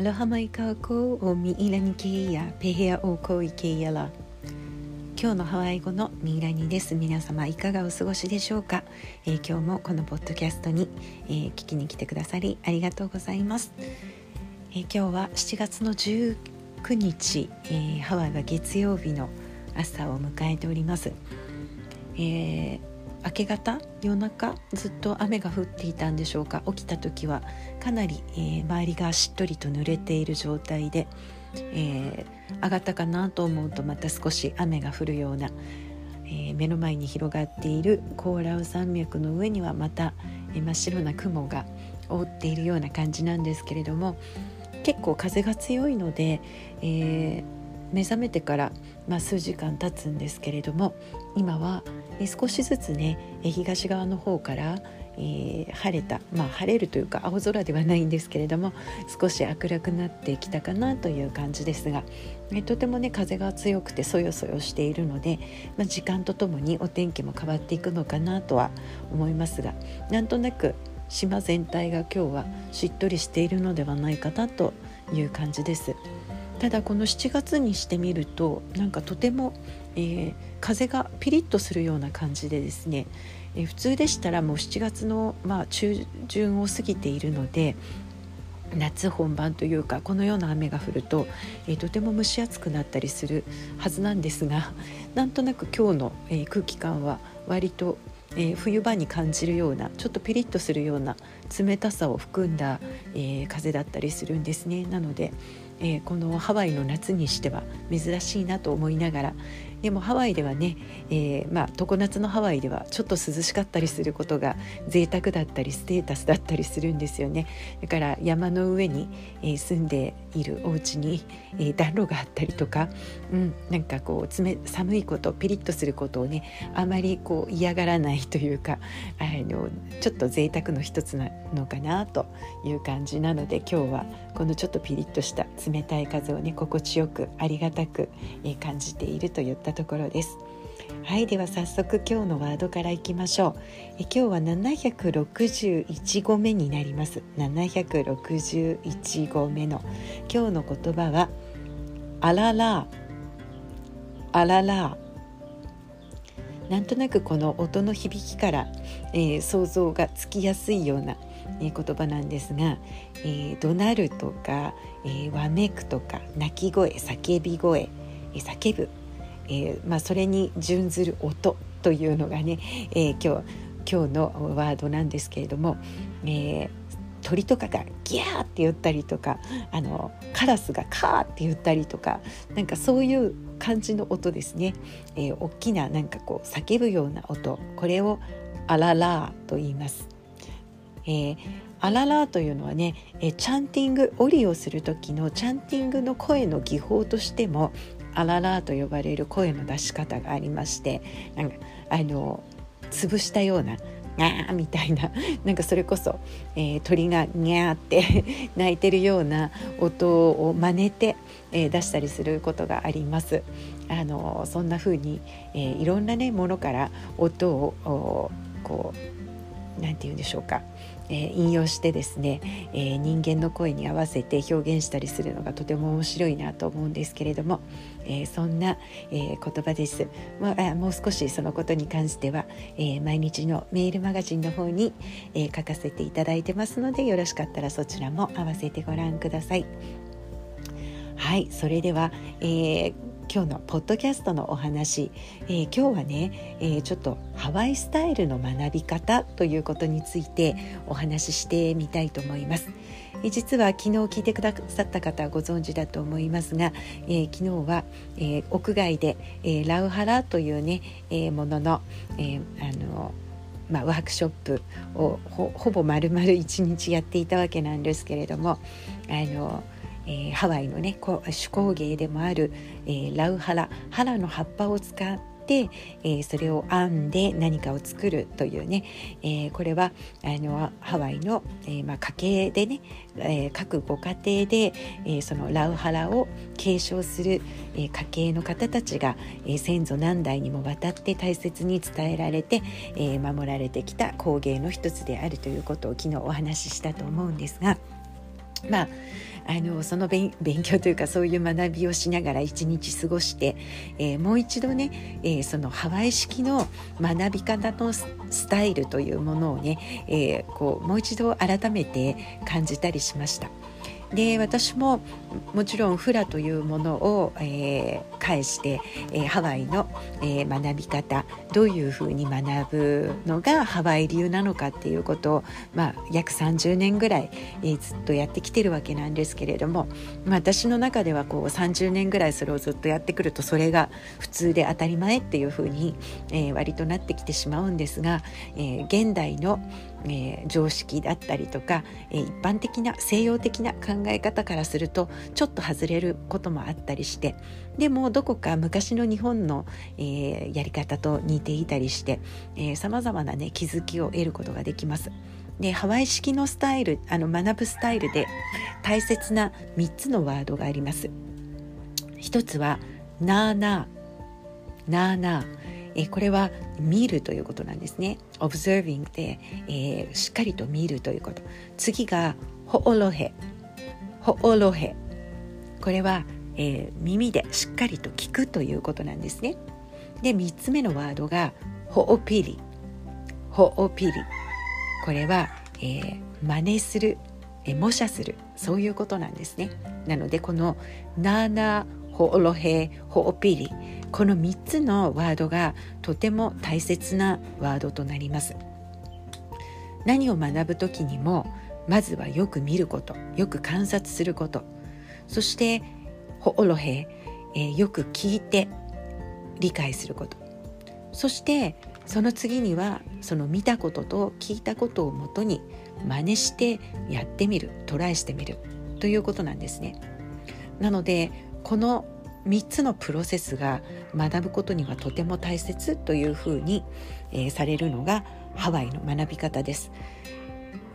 アロハマイカーコーミイラニケイヤペヘアオーコーイケイヤラ今日のハワイ語のミイラニです。皆様いかがお過ごしでしょうか、えー、今日もこのポッドキャストに、えー、聞きに来てくださりありがとうございます、えー、今日は7月の19日、えハワイは月曜日の朝を迎えております、え明け方夜中ずっと雨が降っていたんでしょうか？起きた時はかなり、えー、周りがしっとりと濡れている状態で、えー、上がったかなと思うとまた少し雨が降るような、えー、目の前に広がっているコーラウ山脈の上にはまた、えー、真っ白な雲が覆っているような感じなんですけれども結構風が強いので、えー目覚めてから、まあ、数時間経つんですけれども今は少しずつね東側の方から、えー、晴れた、まあ、晴れるというか青空ではないんですけれども少し明るくなってきたかなという感じですが、えとてもね風が強くてそよそよしているので、まあ、時間とともにお天気も変わっていくのかなとは思いますがなんとなく島全体が今日はしっとりしているのではないかなという感じです。ただこの7月にしてみるとなんかとても、えー、風がピリッとするような感じでですね、えー、普通でしたらもう7月の、まあ、中旬を過ぎているので夏本番というかこのような雨が降ると、えー、とても蒸し暑くなったりするはずなんですがなんとなく今日の、え、空気感は割と、えー、冬場に感じるようなちょっとピリッとするような冷たさを含んだ、えー、風だったりするんですね。なのでえー、このハワイの夏にしては珍しいなと思いながらでもハワイではね、えー、まあ常夏のハワイではちょっと涼しかったりすることが贅沢だったりステータスだったりするんですよね。だから山の上に、えー、住んでいるお家に、えー、暖炉があったりとか、うん、なんかこう冷寒いことピリッとすることをねあまりこう嫌がらないというかあのちょっと贅沢の一つなのかなという感じなので今日はこのちょっとピリッとした冷たい風をね心地よくありがたく、え感じているといったところです。はいでは早速今日のワードからいきましょう。え今日は761語目になります。761語目の。今日の言葉はあらら。あらら。なんとなくこの音の響きから、えー、想像がつきやすいような、えー、言葉なんですが、えー、怒鳴るとか、えわめくとか泣き声叫び声、え叫ぶ。えー、まあ、それに準ずる音というのがね、えー、今日今日のワードなんですけれども、えー、鳥とかがギャーって言ったりとかあのカラスがカーって言ったりとかなんかそういう感じの音ですね、えー、大きななんかこう叫ぶような音これをアララーと言います。えー、アララというのはね、え、チャンティングオリをする時のチャンティングの声の技法としてもあららと呼ばれる声の出し方がありましてなんかあの潰したような「ガー」みたいな なんかそれこそ、えー、鳥が「ニャー」って 鳴いてるような音を真似て、えー、出したりすることがあります。あのそんな風に、えー、いろんなねものから音をこうなんて言うんでしょうかえー、引用してですね、えー、人間の声に合わせて表現したりするのがとても面白いなと思うんですけれども、えー、そんな、え言葉です、まあ、もう少しそのことに関しては、え毎日のメールマガジンの方に、え書かせていただいてますのでよろしかったらそちらも合わせてご覧ください。はいそれでは、えー今日のポッドキャストのお話、えー、今日はね、えー、ちょっとハワイスタイルの学び方ということについてお話ししてみたいと思います。えー、実は昨日聞いてくださった方はご存知だと思いますが、え昨日は、え屋外で、えラウハラというね、えものの、えあのまあ、ワークショップをほぼ丸々一日やっていたわけなんですけれどもあのえー、ハワイのね手工芸でもある、えー、ラウハラハラの葉っぱを使って、えー、それを編んで何かを作るというね、えー、これはあのハワイの、えーまあ、家系でね、えー、各ご家庭で、えー、そのラウハラを継承する、えー、家系の方たちが、えー、先祖何代にもわたって大切に伝えられて、えー、守られてきた工芸の一つであるということを昨日お話ししたと思うんですが。まああのその勉強というかそういう学びをしながら一日過ごして、えー、もう一度ね、えー、そのハワイ式の学び方のスタイルというものをね、えー、こうもう一度改めて感じたりしました。で私ももちろんフラというものを、えー、介して、えー、ハワイの、えー、学び方どういうふうに学ぶのがハワイ流なのかっていうことを、まあ、約30年ぐらい、えー、ずっとやってきてるわけなんですけれども、まあ、私の中ではこう30年ぐらいそれをずっとやってくるとそれが普通で当たり前っていうふうに、えー、割となってきてしまうんですが、えー、現代のえー、常識だったりとか、えー、一般的な西洋的な考え方からするとちょっと外れることもあったりしてでもどこか昔の日本の、えー、やり方と似ていたりしてさまざまな、ね、気づきを得ることができます。でハワイ式のスタイルあの学ぶスタイルで大切な3つのワードがあります。一つは「なーなー」「なーなー」えこれは見るということなんですね。observing で、えー、しっかりと見るということ。次がホオロヘホオロヘこれは、えー、耳でしっかりと聞くということなんですね。で3つ目のワードがホオピリホオピリこれは、えー、真似する、え模写する。そういうことなんですね。なのでこのナーナーホオロヘホオピリこの3つのワードがとても大切なワードとなります。何を学ぶ時にもまずはよく見ることよく観察すること。そしてほおろへ、えー、よく聞いて理解すること。そしてその次にはその見たことと聞いたことをもとに真似してやってみるトライしてみるということなんですね。なのでこの3つのプロセスが学ぶことにはとても大切というふうに、えー、されるのがハワイの学び方です。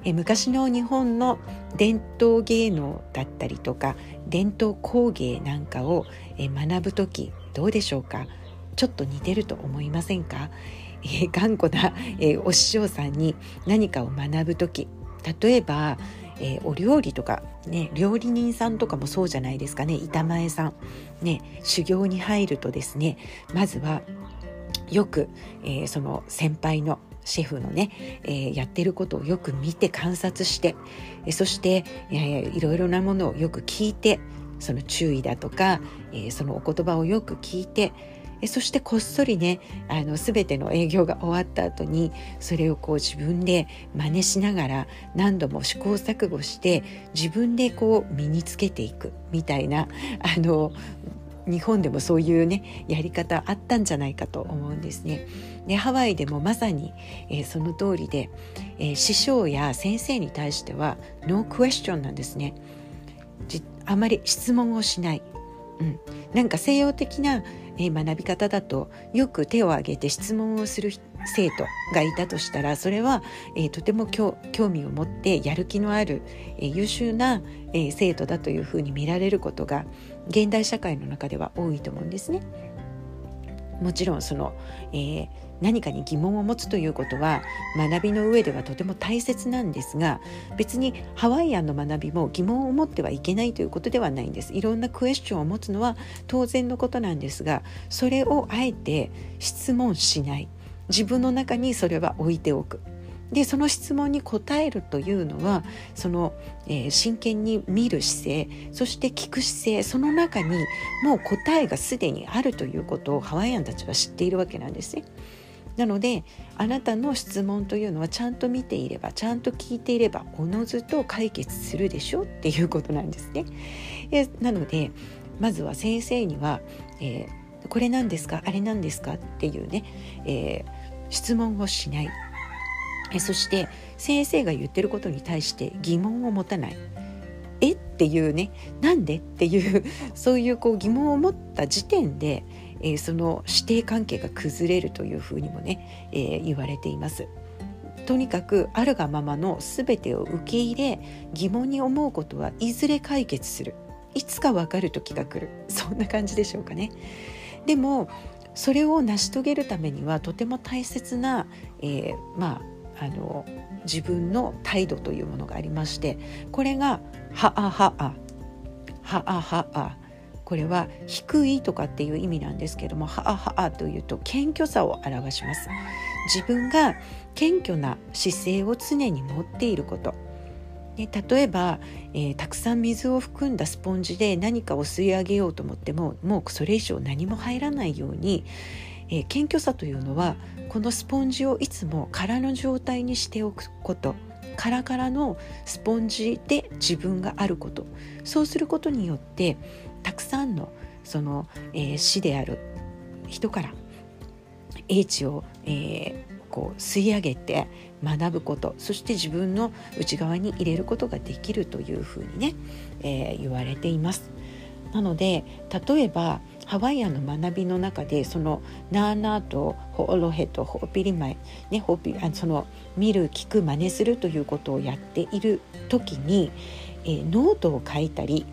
え昔の日本の伝統芸能だったりとか伝統工芸なんかを、え学ぶ時どうでしょうか？ちょっと似てると思いませんか、えー、頑固な、えー、お師匠さんに何かを学ぶ時例えばえー、お料理とか、ね、料理人さんとかもそうじゃないですかね。板前さん、ね、修行に入るとですねまずはよく、えー、その先輩のシェフのね、えー、やってることをよく見て観察して、えー、そして、えー、いろいろなものをよく聞いてその注意だとか、えー、そのお言葉をよく聞いてそしてこっそりねあの全ての営業が終わった後にそれをこう自分で真似しながら何度も試行錯誤して自分でこう身につけていくみたいなあの日本でもそういうねやり方あったんじゃないかと思うんですね。でハワイでもまさに、えー、その通りで、えー、師匠や先生に対してはノークエスチョンなんですね。あまり質問をしない。うん、なんか西洋的なえ学び方だとよく手を挙げて質問をする生徒がいたとしたらそれは、えとても興味を持ってやる気のある、え優秀な、え生徒だというふうに見られることが現代社会の中では多いと思うんですね。もちろんその、えー、何かに疑問を持つということは学びの上ではとても大切なんですが別にハワイアンの学びも疑問を持ってはいけないということではないんです。いろんなクエスチョンを持つのは当然のことなんですがそれをあえて質問しない。自分の中にそれは置いておく。でその質問に答えるというのはその、えー、真剣に見る姿勢そして聞く姿勢その中にもう答えがすでにあるということをハワイアンたちは知っているわけなんですね。なのであなたの質問というのはちゃんと見ていればちゃんと聞いていればおのずと解決するでしょっていうことなんですね。えなのでまずは先生には、えー、これ何ですか？あれ何ですか？っていうね、えー、質問をしない。えそして先生が言ってることに対して疑問を持たない。え？っていうね。なんで？っていうそういうこう疑問を持った時点で、えー、その師弟関係が崩れるというふうにもね、えー、言われています。とにかくあるがままの全てを受け入れ疑問に思うことはいずれ解決するいつか分かる時が来るそんな感じでしょうかね。でもそれを成し遂げるためにはとても大切な、えー、まああの自分の態度というものがありましてこれが「はあはあ」「はあはあ」これは低いとかっていう意味なんですけども「はあはあ」というと謙虚さを表します。自分が謙虚な姿勢を常に持っていること。で例えば、えー、たくさん水を含んだスポンジで何かを吸い上げようと思ってももうそれ以上何も入らないように、えー、謙虚さというのはこのスポンジをいつも空の状態にしておくこと。カラカラのスポンジで自分があること。そうすることによってたくさんのその、えー、死である人から英知を、えー、こう吸い上げて学ぶことそして自分の内側に入れることができるというふうにね、えー、言われています。なので例えばハワイアンの学びの中でその nānā と hoʻolohe と hoʻopili mai、ね、 hoʻopi あその見る聞く真似するということをやっている時に、えー、ノートを書いたり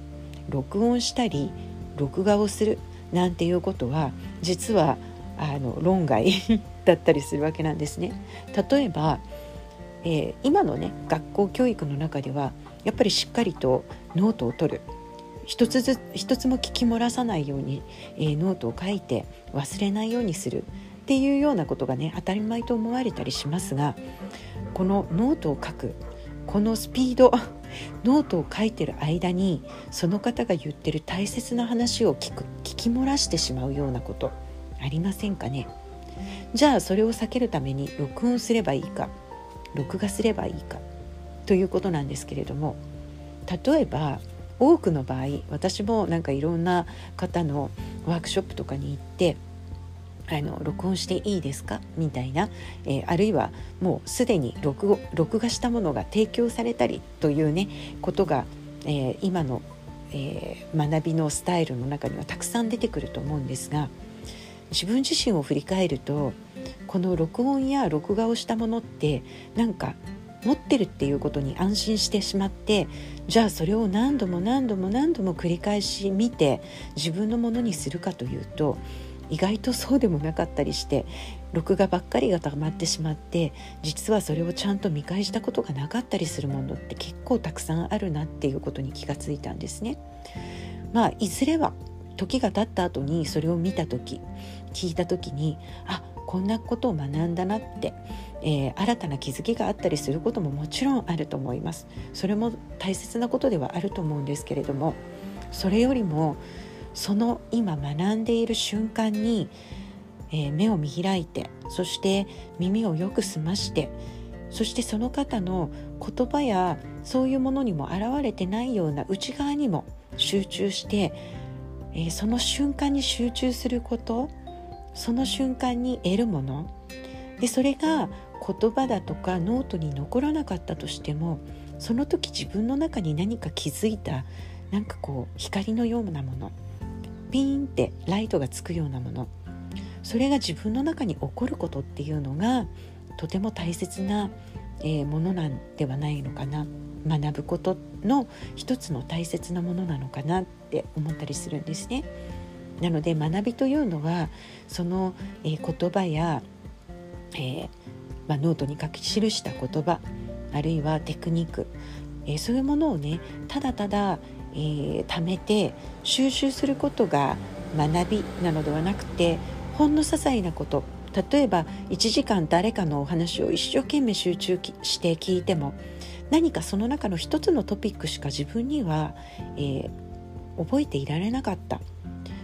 録音したり録画をするなんていうことは実はあの論外 だったりするわけなんですね。例えば、えー、今のね学校教育の中ではやっぱりしっかりとノートを取る一つず一つも聞き漏らさないように、えー、ノートを書いて忘れないようにするっていうようなことがね当たり前と思われたりしますがこのノートを書くこのスピード ノートを書いてる間にその方が言ってる大切な話を聞く聞き漏らしてしまうようなことありませんかね？じゃあそれを避けるために録音すればいいか録画すればいいかということなんですけれども例えば多くの場合私もなんかいろんな方のワークショップとかに行ってあの録音していいですか？みたいな、えー、あるいはもうすでに録録画したものが提供されたりというねことが、えー、今の、えー、学びのスタイルの中にはたくさん出てくると思うんですが自分自身を振り返るとこの録音や録画をしたものってなんか持ってるっていうことに安心してしまってじゃあそれを何度も何度も何度も繰り返し見て自分のものにするかというと意外とそうでもなかったりして録画ばっかりが溜まってしまって実はそれをちゃんと見返したことがなかったりするものって結構たくさんあるなっていうことに気がついたんですね。まあいずれは時が経った後にそれを見た時聞いた時にあこんなことを学んだなって、えー、新たな気づきがあったりすることももちろんあると思いますそれも大切なことではあると思うんですけれどもそれよりもその今学んでいる瞬間に、えー、目を見開いてそして耳をよく澄ましてそしてその方の言葉やそういうものにも現れてないような内側にも集中して、えー、その瞬間に集中することその瞬間に得るものでそれが言葉だとかノートに残らなかったとしてもその時自分の中に何か気づいたなんかこう光のようなものピーンってライトがつくようなものそれが自分の中に起こることっていうのがとても大切な、え、ものなんではないのかな学ぶことの一つの大切なものなのかなって思ったりするんですね。なので学びというのはその、え、言葉や、えー、まあ、ノートに書き記した言葉あるいはテクニック、え、そういうものをねただただ、えー、貯めて収集することが学びなのではなくてほんの些細なこと。例えば1時間誰かのお話を一生懸命集中して聞いても何かその中の一つのトピックしか自分には、えー、覚えていられなかった。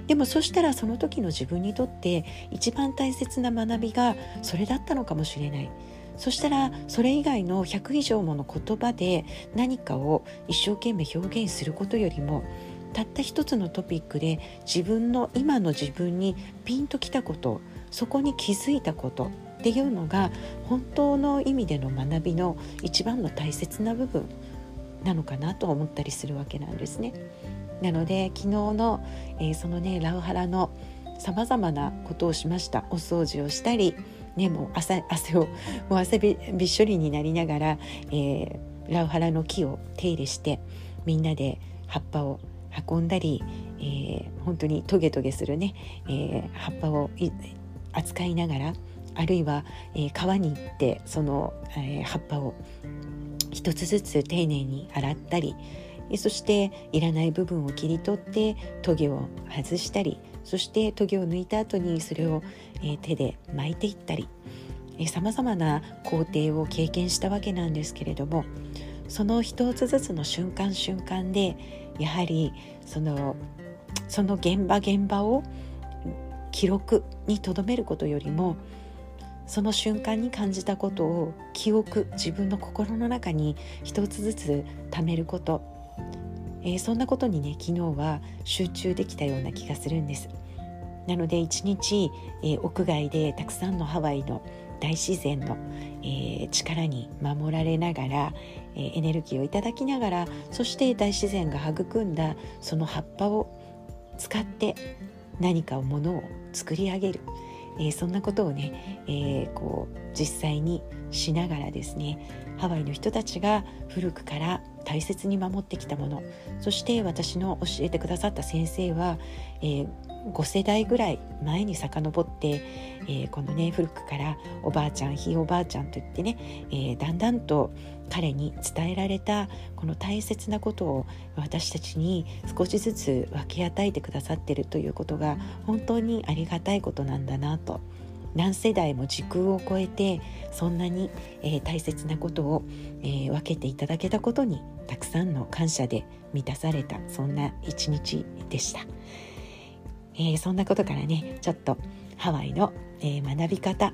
でもそしたらその時の自分にとって一番大切な学びがそれだったのかもしれない。そしたらそれ以外の100以上もの言葉で何かを一生懸命表現することよりもたった一つのトピックで自分の今の自分にピンときたことそこに気づいたことっていうのが本当の意味での学びの一番の大切な部分なのかなと思ったりするわけなんですね。なので昨日の、えー、そのねラウハラのさまざまなことをしましたお掃除をしたり、ね、もう汗汗をもう汗びびっしょりになりながら、えー、ラウハラの木を手入れしてみんなで葉っぱを運んだり、えー、本当にトゲトゲするね、えー、葉っぱを扱いながらあるいは、えー、川に行ってその、えー、葉っぱを一つずつ丁寧に洗ったりそしていらない部分を切り取ってトゲを外したりそしてトゲを抜いた後にそれを、え手で巻いていったりさまざまな工程を経験したわけなんですけれどもその一つずつの瞬間瞬間でやはりそのその現場現場を記録にとどめることよりもその瞬間に感じたことを記憶自分の心の中に一つずつ貯めること、えー、そんなことにね昨日は集中できたような気がするんです。なので一日、えー、屋外でたくさんのハワイの大自然の、えー、力に守られながら、えー、エネルギーをいただきながらそして大自然が育んだその葉っぱを使って何かをものを作り上げる、えー、そんなことをね、えー、こう実際にしながらですねハワイの人たちが古くから大切に守ってきたもの。そして私の教えてくださった先生は、えー、5世代ぐらい前に遡って、えー、このね古くからおばあちゃんひいおばあちゃんといってね、えー、だんだんと彼に伝えられたこの大切なことを私たちに少しずつ分け与えてくださってるということが本当にありがたいことなんだなと。何世代も時空を超えてそんなに、えー、大切なことを、えー、分けていただけたことにたくさんの感謝で満たされたそんな一日でした。えー、そんなことからねちょっとハワイの、えー、学び方、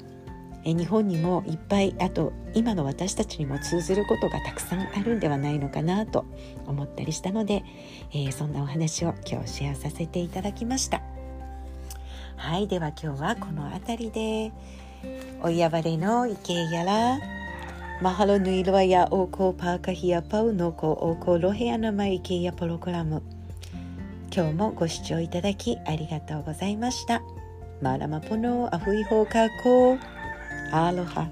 えー、日本にもいっぱいあと今の私たちにも通ずることがたくさんあるんではないのかなと思ったりしたので、えそんなお話を今日シェアさせていただきましたはいでは今日はこの辺りでおやばれの池やらマハロヌイロワやオーコーパーカヒアパウノコオーコロヘアナマイケやプログラム今日もご視聴いただきありがとうございました。マラマポノアフイホーカーコーアロハ